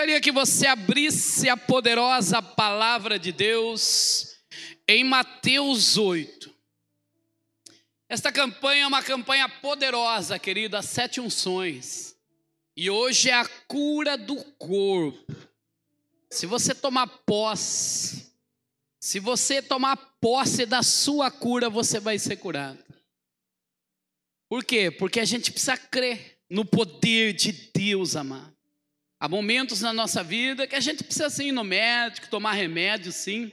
gostaria que você abrisse a poderosa palavra de Deus em Mateus 8. Esta campanha é uma campanha poderosa, querido, as sete unções. E hoje é a cura do corpo. Se você tomar posse, se você tomar posse da sua cura, você vai ser curado. Por quê? Porque a gente precisa crer no poder de Deus, amado. Há momentos na nossa vida que a gente precisa sim ir no médico, tomar remédio, sim.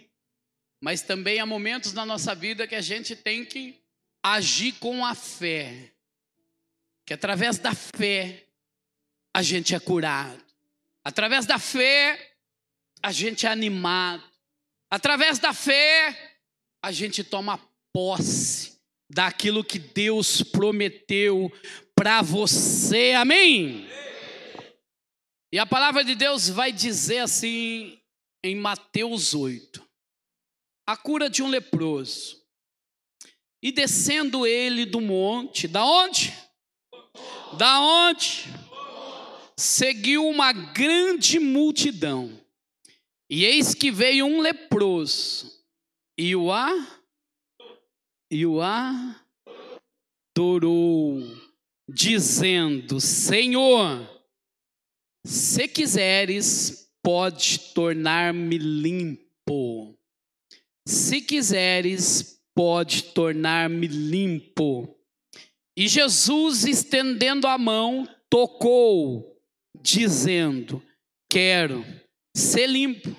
Mas também há momentos na nossa vida que a gente tem que agir com a fé. Que através da fé a gente é curado. Através da fé a gente é animado. Através da fé a gente toma posse daquilo que Deus prometeu para você. Amém? E a palavra de Deus vai dizer assim em Mateus 8: a cura de um leproso. E descendo ele do monte, da onde? Da onde? Seguiu uma grande multidão. E eis que veio um leproso e o a e o adorou, dizendo: Senhor, se quiseres, pode tornar-me limpo. Se quiseres, pode tornar-me limpo. E Jesus, estendendo a mão, tocou, dizendo: Quero ser limpo.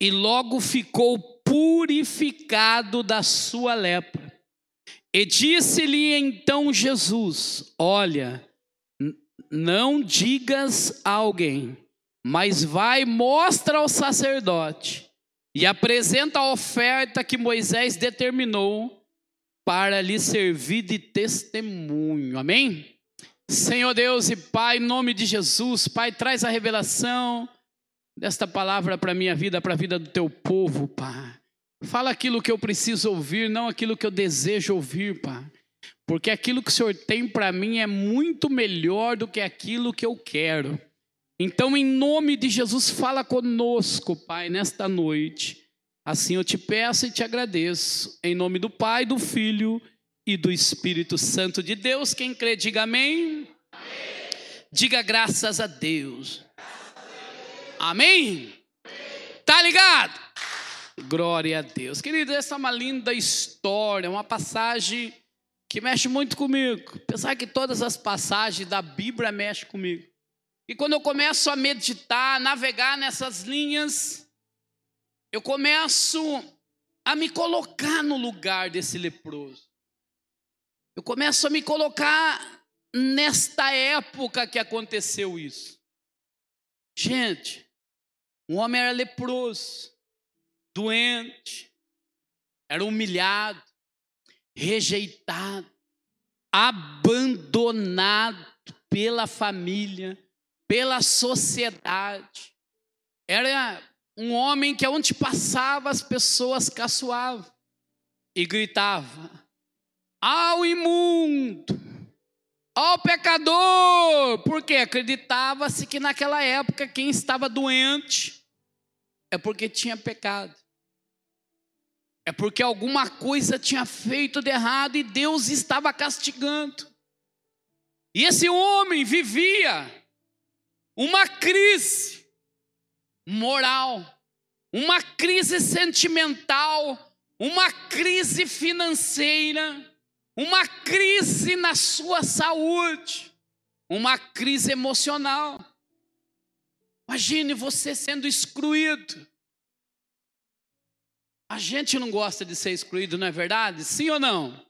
E logo ficou purificado da sua lepra. E disse-lhe então Jesus: Olha, não digas a alguém, mas vai, mostra ao sacerdote e apresenta a oferta que Moisés determinou para lhe servir de testemunho. Amém? Senhor Deus e Pai, em nome de Jesus, Pai, traz a revelação desta palavra para a minha vida, para a vida do teu povo, Pai. Fala aquilo que eu preciso ouvir, não aquilo que eu desejo ouvir, Pai porque aquilo que o Senhor tem para mim é muito melhor do que aquilo que eu quero. Então, em nome de Jesus, fala conosco, Pai, nesta noite. Assim eu te peço e te agradeço. Em nome do Pai, do Filho e do Espírito Santo de Deus. Quem crê, diga amém. amém. Diga graças a Deus. Amém? Tá ligado? Glória a Deus. Querido, essa é uma linda história, uma passagem que mexe muito comigo. Pensar que todas as passagens da Bíblia mexem comigo. E quando eu começo a meditar, a navegar nessas linhas, eu começo a me colocar no lugar desse leproso. Eu começo a me colocar nesta época que aconteceu isso. Gente, um homem era leproso, doente, era humilhado, rejeitado, abandonado pela família, pela sociedade. Era um homem que onde passava as pessoas caçoavam e gritavam: ao imundo, ao pecador, porque acreditava-se que naquela época quem estava doente é porque tinha pecado. É porque alguma coisa tinha feito de errado e Deus estava castigando. E esse homem vivia uma crise moral, uma crise sentimental, uma crise financeira, uma crise na sua saúde, uma crise emocional. Imagine você sendo excluído, a gente não gosta de ser excluído, não é verdade? Sim ou não?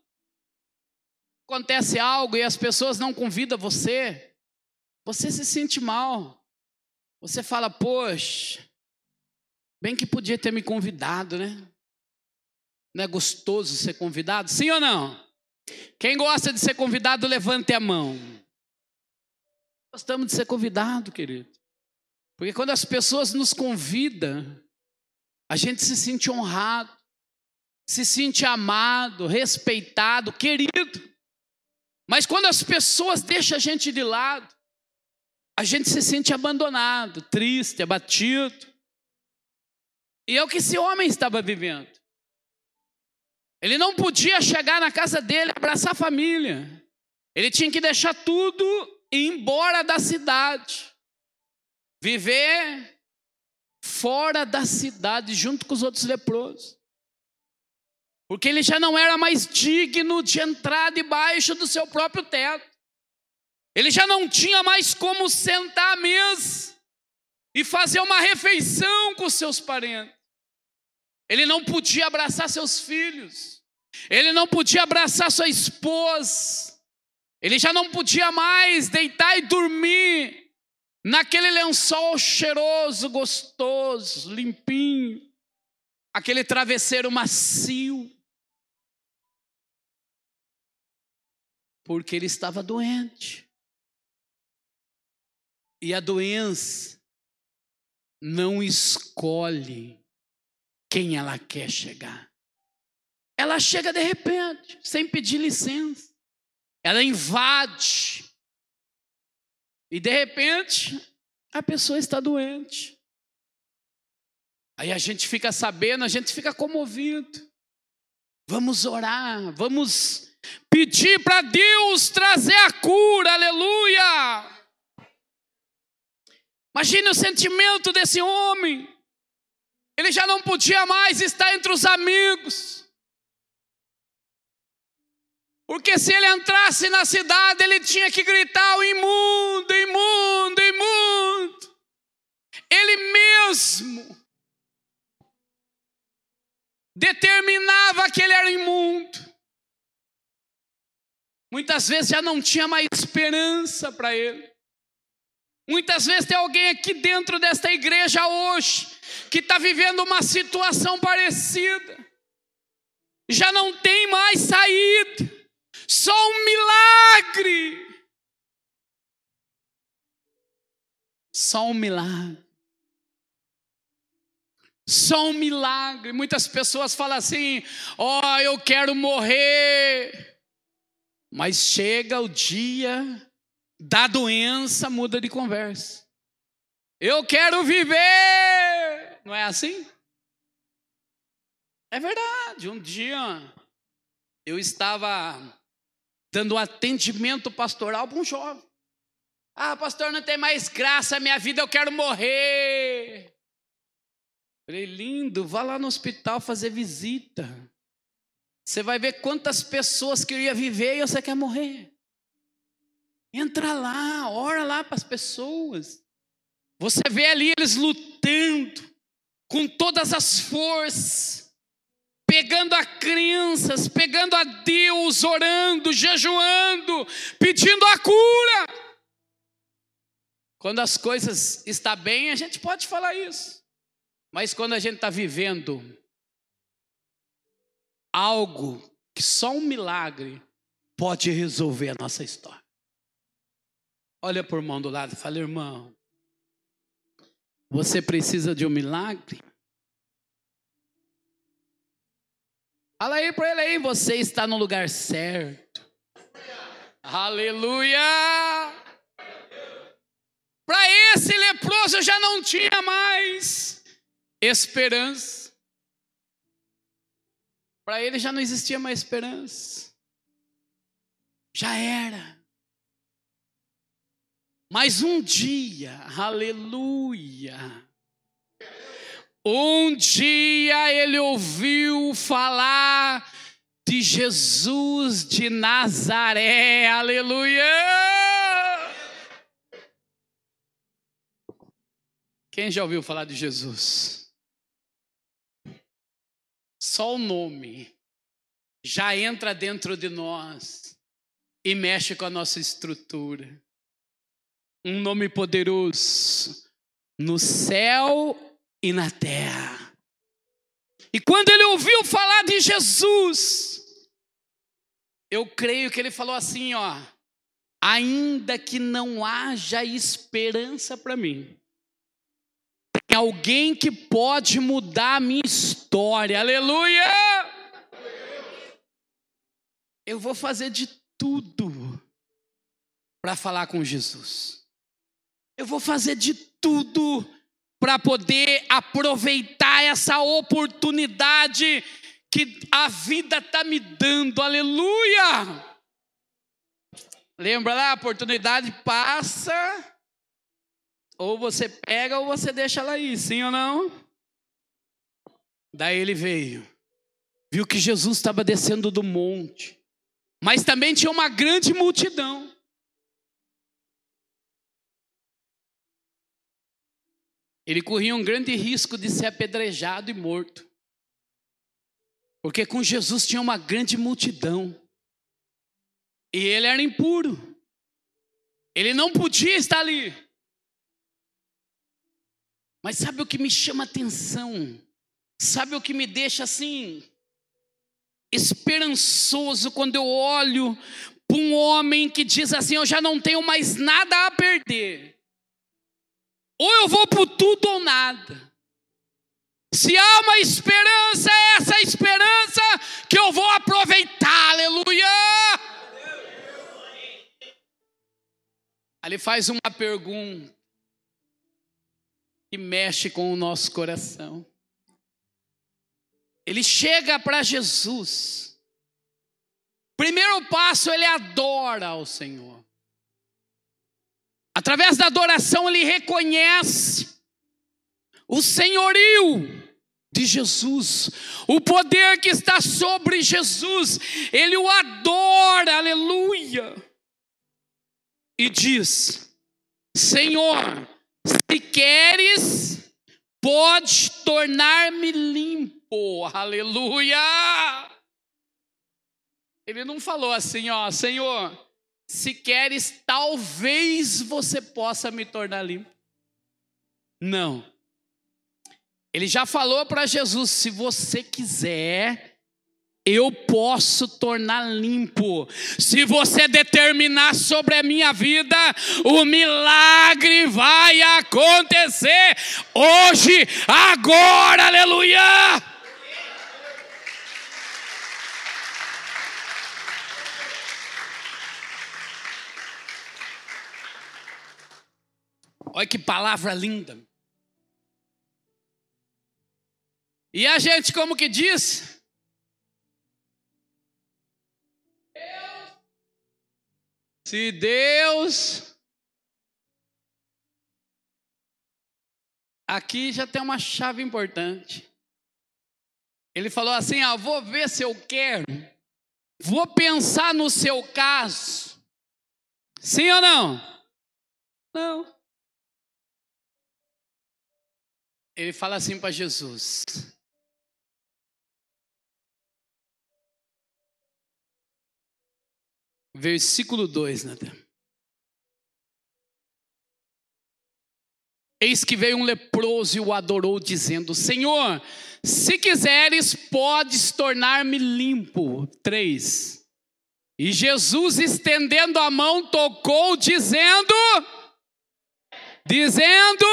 Acontece algo e as pessoas não convidam você, você se sente mal. Você fala, poxa, bem que podia ter me convidado, né? Não é gostoso ser convidado? Sim ou não? Quem gosta de ser convidado, levante a mão. Gostamos de ser convidado, querido. Porque quando as pessoas nos convidam, a gente se sente honrado, se sente amado, respeitado, querido. Mas quando as pessoas deixam a gente de lado, a gente se sente abandonado, triste, abatido. E é o que esse homem estava vivendo. Ele não podia chegar na casa dele, abraçar a família. Ele tinha que deixar tudo e ir embora da cidade. Viver fora da cidade, junto com os outros leprosos. Porque ele já não era mais digno de entrar debaixo do seu próprio teto. Ele já não tinha mais como sentar à mesa e fazer uma refeição com seus parentes. Ele não podia abraçar seus filhos. Ele não podia abraçar sua esposa. Ele já não podia mais deitar e dormir naquele lençol cheiroso, gostoso, limpinho, aquele travesseiro macio. Porque ele estava doente. E a doença não escolhe quem ela quer chegar. Ela chega de repente, sem pedir licença. Ela invade. E de repente, a pessoa está doente. Aí a gente fica sabendo, a gente fica comovido. Vamos orar, vamos pedir para Deus trazer a cura, aleluia. Imagine o sentimento desse homem. Ele já não podia mais estar entre os amigos. Porque se ele entrasse na cidade, ele tinha que gritar: o imundo, imundo. Ele mesmo determinava que ele era imundo. Muitas vezes já não tinha mais esperança para ele. Muitas vezes tem alguém aqui dentro desta igreja hoje que está vivendo uma situação parecida, já não tem mais saída, só um milagre. Só um milagre. Só um milagre. Muitas pessoas falam assim: Ó, oh, eu quero morrer. Mas chega o dia da doença muda de conversa. Eu quero viver. Não é assim? É verdade. Um dia eu estava dando atendimento pastoral para um jovem. Ah, pastor, não tem mais graça, minha vida, eu quero morrer. Falei, lindo, vá lá no hospital fazer visita. Você vai ver quantas pessoas queriam viver e você quer morrer. Entra lá, ora lá para as pessoas. Você vê ali eles lutando com todas as forças, pegando a crianças, pegando a Deus, orando, jejuando, pedindo a cura. Quando as coisas estão bem, a gente pode falar isso. Mas quando a gente está vivendo algo que só um milagre pode resolver a nossa história. Olha por mão do lado e fala, irmão, você precisa de um milagre? Fala aí para ele aí, você está no lugar certo. Aleluia! Para esse leproso já não tinha mais esperança. Para ele já não existia mais esperança. Já era. Mas um dia, aleluia, um dia ele ouviu falar de Jesus de Nazaré, aleluia. Quem já ouviu falar de Jesus? Só o nome já entra dentro de nós e mexe com a nossa estrutura um nome poderoso no céu e na terra. E quando ele ouviu falar de Jesus, eu creio que ele falou assim, ó: ainda que não haja esperança para mim, tem alguém que pode mudar a minha história. Aleluia! Eu vou fazer de tudo para falar com Jesus. Eu vou fazer de tudo para poder aproveitar essa oportunidade que a vida está me dando. Aleluia! Lembra lá, a oportunidade passa, ou você pega ou você deixa ela aí, sim ou não? Daí ele veio, viu que Jesus estava descendo do monte, mas também tinha uma grande multidão. Ele corria um grande risco de ser apedrejado e morto. Porque com Jesus tinha uma grande multidão. E ele era impuro. Ele não podia estar ali. Mas sabe o que me chama atenção? Sabe o que me deixa assim esperançoso quando eu olho para um homem que diz assim: Eu já não tenho mais nada a perder. Ou eu vou por tudo ou nada. Se há uma esperança, é essa esperança que eu vou aproveitar, aleluia. Ele faz uma pergunta que mexe com o nosso coração. Ele chega para Jesus. Primeiro passo, ele adora ao Senhor. Através da adoração, ele reconhece o senhorio de Jesus, o poder que está sobre Jesus, ele o adora, aleluia, e diz: Senhor, se queres, pode tornar-me limpo, aleluia. Ele não falou assim, ó, Senhor, se queres, talvez você possa me tornar limpo. Não. Ele já falou para Jesus: se você quiser, eu posso tornar limpo. Se você determinar sobre a minha vida, o milagre vai acontecer hoje, agora, aleluia. Olha que palavra linda. E a gente, como que diz? Se Deus. Aqui já tem uma chave importante. Ele falou assim: ah, vou ver se eu quero, vou pensar no seu caso. Sim ou não? Não. Ele fala assim para Jesus: Versículo 2, Natan. Eis que veio um leproso e o adorou, dizendo: Senhor, se quiseres, podes tornar-me limpo. 3. E Jesus, estendendo a mão, tocou, dizendo: Dizendo: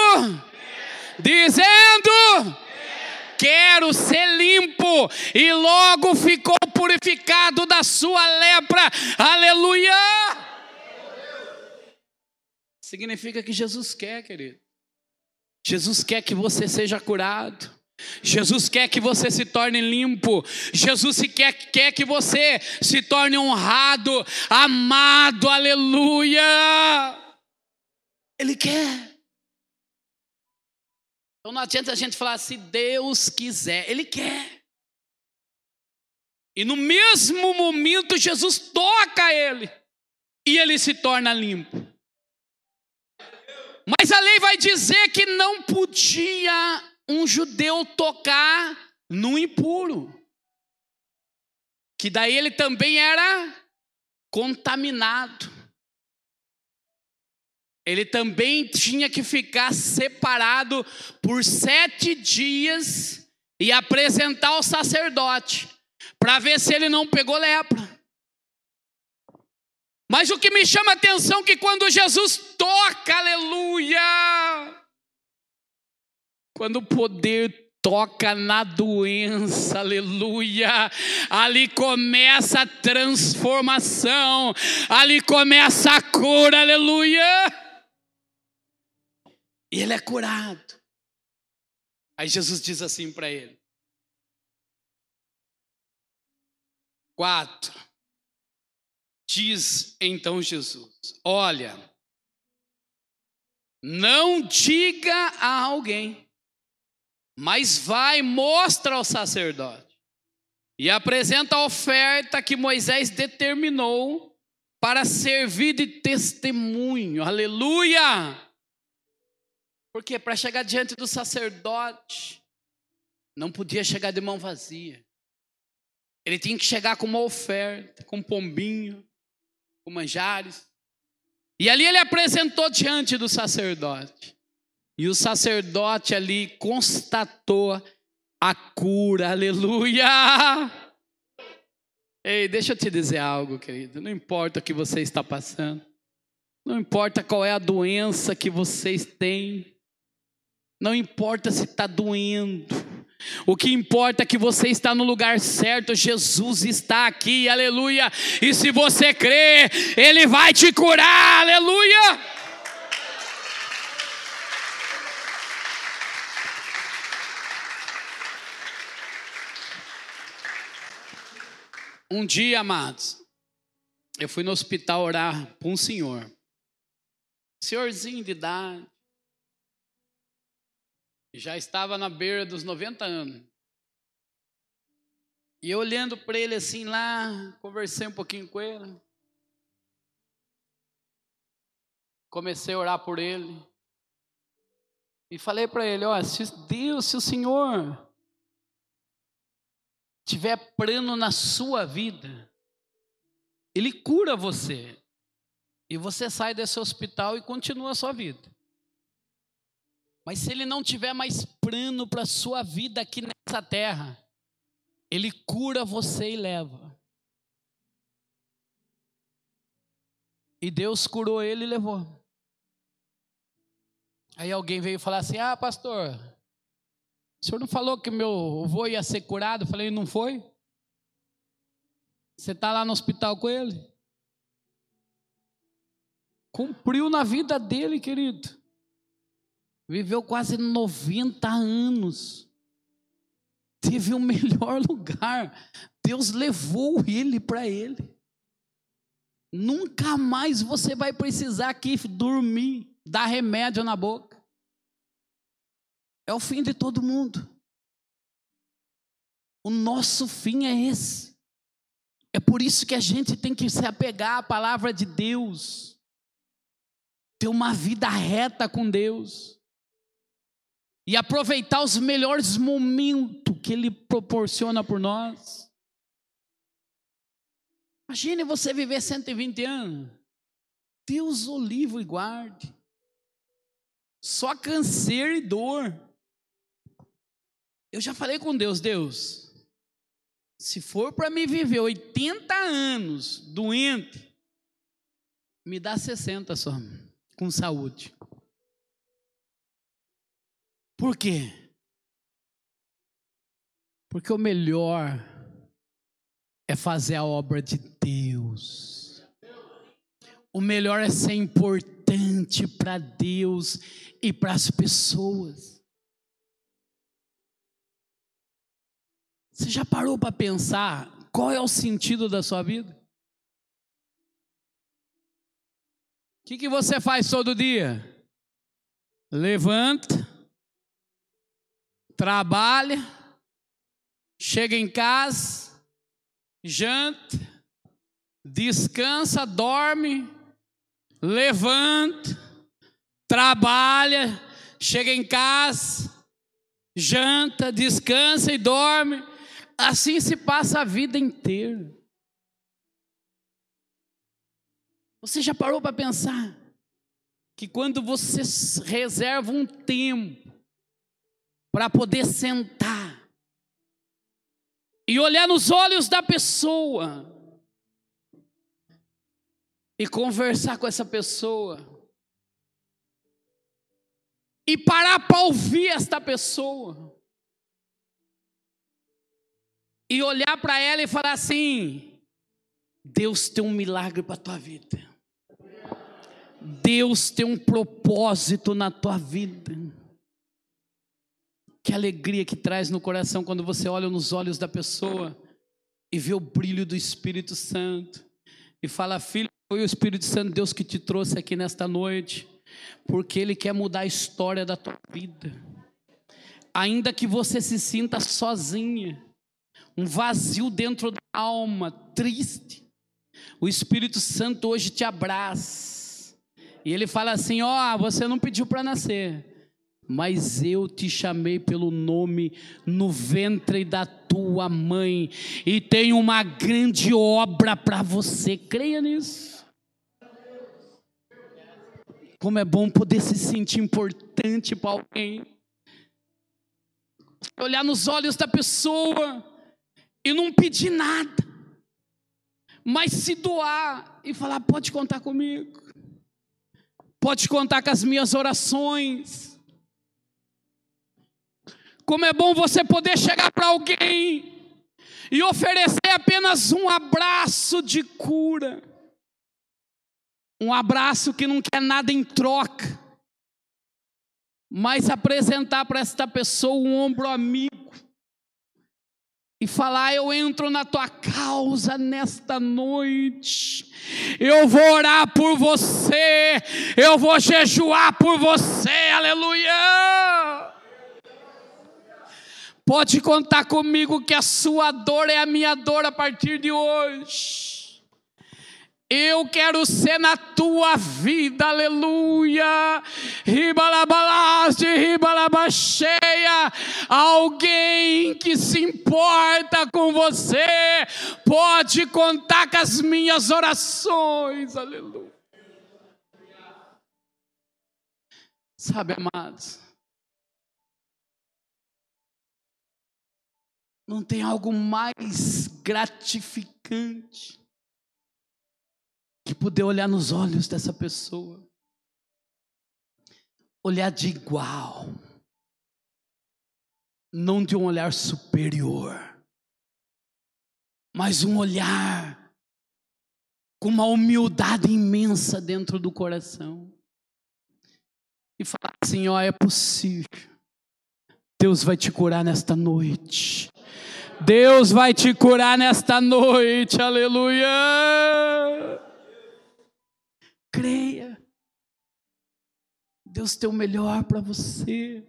Dizendo: quero ser limpo, e logo ficou purificado da sua lepra. Aleluia! Significa que Jesus quer, querido. Jesus quer que você seja curado. Jesus quer que você se torne limpo. Jesus quer, quer que você se torne honrado, amado. Aleluia! Ele quer. Então não adianta a gente falar se Deus quiser, Ele quer. E no mesmo momento Jesus toca ele e ele se torna limpo. Mas a lei vai dizer que não podia um judeu tocar no impuro. Que daí ele também era contaminado ele também tinha que ficar separado por sete dias e apresentar ao sacerdote, para ver se ele não pegou lepra. Mas o que me chama a atenção é que quando Jesus toca, aleluia, quando o poder toca na doença, aleluia. Ali começa a transformação, ali começa a cura, aleluia. E ele é curado. Aí Jesus diz assim para ele: Quatro. Diz então Jesus: Olha, não diga a alguém, mas vai, mostra ao sacerdote e apresenta a oferta que Moisés determinou para servir de testemunho. Aleluia! Porque para chegar diante do sacerdote, não podia chegar de mão vazia. Ele tinha que chegar com uma oferta, com um pombinho, com manjares. E ali ele apresentou diante do sacerdote. E o sacerdote ali constatou a cura, aleluia! Ei, deixa eu te dizer algo, querido. Não importa o que você está passando, não importa qual é a doença que vocês têm, não importa se está doendo, o que importa é que você está no lugar certo, Jesus está aqui, aleluia. E se você crê, Ele vai te curar, aleluia. Um dia, amados, eu fui no hospital orar para um senhor, senhorzinho de idade, já estava na beira dos 90 anos. E eu olhando para ele assim lá, conversei um pouquinho com ele. Comecei a orar por ele. E falei para ele: ó, se Deus, se o Senhor tiver plano na sua vida, Ele cura você. E você sai desse hospital e continua a sua vida. Mas se Ele não tiver mais plano para a sua vida aqui nessa terra, Ele cura você e leva. E Deus curou ele e levou. Aí alguém veio falar assim: Ah, pastor, o senhor não falou que meu avô ia ser curado? Eu falei: Não foi? Você está lá no hospital com ele? Cumpriu na vida dele, querido. Viveu quase 90 anos. Teve o melhor lugar. Deus levou ele para ele. Nunca mais você vai precisar aqui dormir, dar remédio na boca. É o fim de todo mundo. O nosso fim é esse. É por isso que a gente tem que se apegar à palavra de Deus. Ter uma vida reta com Deus. E aproveitar os melhores momentos que Ele proporciona por nós. Imagine você viver 120 anos. Deus o livre e guarde. Só câncer e dor. Eu já falei com Deus, Deus, se for para me viver 80 anos doente, me dá 60 só, com saúde. Por quê? Porque o melhor é fazer a obra de Deus. O melhor é ser importante para Deus e para as pessoas. Você já parou para pensar qual é o sentido da sua vida? O que, que você faz todo dia? Levanta, trabalha, chega em casa, janta, descansa, dorme, levanta, trabalha, chega em casa, janta, descansa e dorme. Assim se passa a vida inteira. Você já parou para pensar que quando você reserva um tempo para poder sentar e olhar nos olhos da pessoa e conversar com essa pessoa e parar para ouvir esta pessoa e olhar para ela e falar assim: Deus tem um milagre para a tua vida. Deus tem um propósito na tua vida. Que alegria que traz no coração quando você olha nos olhos da pessoa e vê o brilho do Espírito Santo e fala: Filho, foi o Espírito Santo Deus que te trouxe aqui nesta noite, porque Ele quer mudar a história da tua vida. Ainda que você se sinta sozinha, um vazio dentro da alma, triste, o Espírito Santo hoje te abraça. E ele fala assim: Ó, oh, você não pediu para nascer, mas eu te chamei pelo nome no ventre da tua mãe, e tenho uma grande obra para você. Creia nisso. Como é bom poder se sentir importante para alguém. Olhar nos olhos da pessoa e não pedir nada mas se doar e falar: pode contar comigo, pode contar com as minhas orações. Como é bom você poder chegar para alguém e oferecer apenas um abraço de cura, um abraço que não quer nada em troca, mas apresentar para esta pessoa um ombro amigo e falar: Eu entro na tua causa nesta noite, eu vou orar por você, eu vou jejuar por você, aleluia. Pode contar comigo que a sua dor é a minha dor a partir de hoje. Eu quero ser na tua vida, aleluia. Ribalabalaste, ribalabacheia. Alguém que se importa com você pode contar com as minhas orações, aleluia. Sabe, amados, não tem algo mais gratificante que poder olhar nos olhos dessa pessoa, olhar de igual, não de um olhar superior, mas um olhar com uma humildade imensa dentro do coração. E falar assim: ó, é possível. Deus vai te curar nesta noite. Deus vai te curar nesta noite, aleluia. Creia. Deus tem o melhor para você.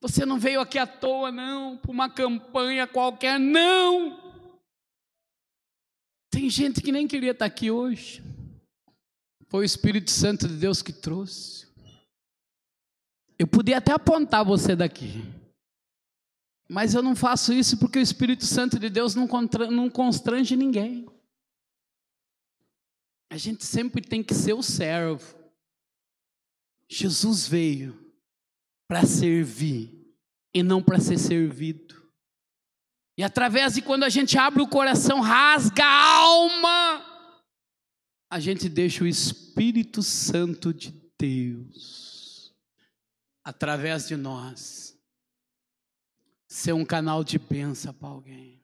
Você não veio aqui à toa, não, para uma campanha qualquer, não. Tem gente que nem queria estar aqui hoje. Foi o Espírito Santo de Deus que trouxe. Eu podia até apontar você daqui. Mas eu não faço isso porque o Espírito Santo de Deus não constrange ninguém. A gente sempre tem que ser o servo. Jesus veio para servir e não para ser servido. E através de quando a gente abre o coração, rasga a alma, a gente deixa o Espírito Santo de Deus, através de nós, ser um canal de bênção para alguém.